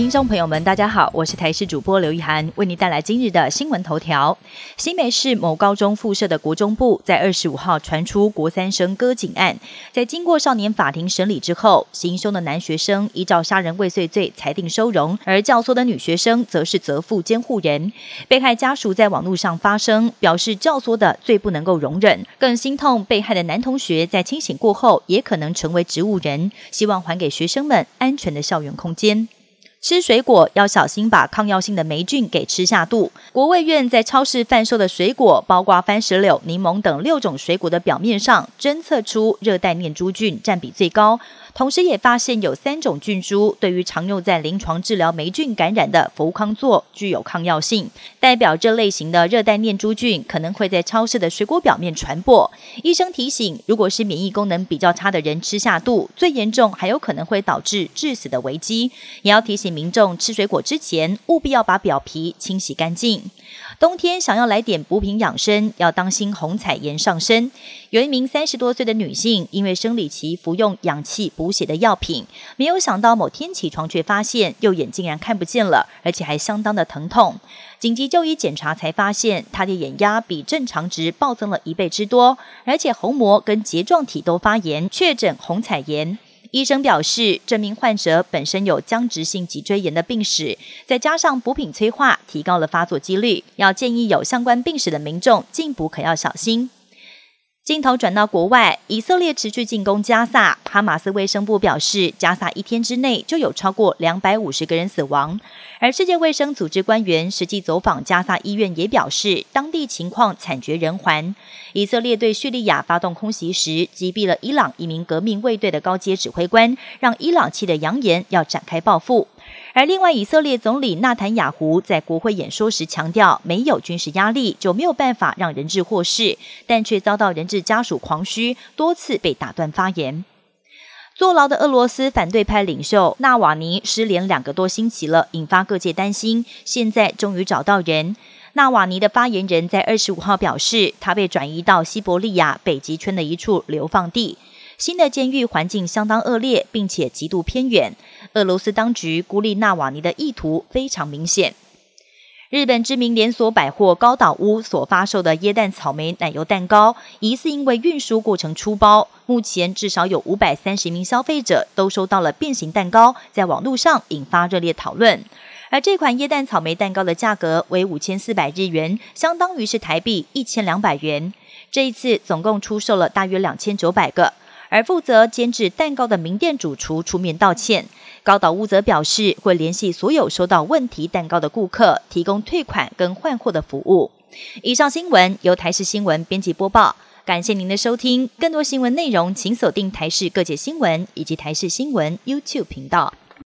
听众朋友们，大家好，我是台视主播刘一涵，为您带来今日的新闻头条。新北市某高中附设的国中部在二十五号传出国三生割颈案，在经过少年法庭审理之后，行凶的男学生依照杀人未遂罪裁定收容，而教唆的女学生则是责负监护人。被害家属在网络上发声，表示教唆的最不能够容忍，更心痛被害的男同学在清醒过后也可能成为植物人，希望还给学生们安全的校园空间。吃水果要小心，把抗药性的霉菌给吃下肚。国卫院在超市贩售的水果，包括番石榴、柠檬等六种水果的表面上，侦测出热带念珠菌占比最高。同时，也发现有三种菌株对于常用在临床治疗霉菌感染的氟康唑具有抗药性，代表这类型的热带念珠菌可能会在超市的水果表面传播。医生提醒，如果是免疫功能比较差的人吃下肚，最严重还有可能会导致致死的危机。也要提醒民众吃水果之前，务必要把表皮清洗干净。冬天想要来点补品养生，要当心红彩炎上身。有一名三十多岁的女性，因为生理期服用氧气补血的药品，没有想到某天起床却发现右眼竟然看不见了，而且还相当的疼痛。紧急就医检查才发现，他的眼压比正常值暴增了一倍之多，而且虹膜跟睫状体都发炎，确诊虹彩炎。医生表示，这名患者本身有僵直性脊椎炎的病史，再加上补品催化，提高了发作几率。要建议有相关病史的民众进补可要小心。镜头转到国外，以色列持续进攻加萨。哈马斯卫生部表示，加萨一天之内就有超过两百五十个人死亡。而世界卫生组织官员实际走访加萨医院，也表示当地情况惨绝人寰。以色列对叙利亚发动空袭时，击毙了伊朗一名革命卫队的高阶指挥官，让伊朗气得扬言要展开报复。而另外，以色列总理纳坦雅胡在国会演说时强调，没有军事压力就没有办法让人质获释，但却遭到人质家属狂嘘，多次被打断发言。坐牢的俄罗斯反对派领袖纳瓦尼失联两个多星期了，引发各界担心。现在终于找到人。纳瓦尼的发言人在二十五号表示，他被转移到西伯利亚北极圈的一处流放地。新的监狱环境相当恶劣，并且极度偏远。俄罗斯当局孤立纳瓦尼的意图非常明显。日本知名连锁百货高岛屋所发售的椰蛋草莓奶油蛋糕，疑似因为运输过程出包，目前至少有五百三十名消费者都收到了变形蛋糕，在网络上引发热烈讨论。而这款椰蛋草莓蛋糕的价格为五千四百日元，相当于是台币一千两百元。这一次总共出售了大约两千九百个。而负责监制蛋糕的名店主厨出面道歉，高岛屋则表示会联系所有收到问题蛋糕的顾客，提供退款跟换货的服务。以上新闻由台视新闻编辑播报，感谢您的收听。更多新闻内容，请锁定台视各界新闻以及台视新闻 YouTube 频道。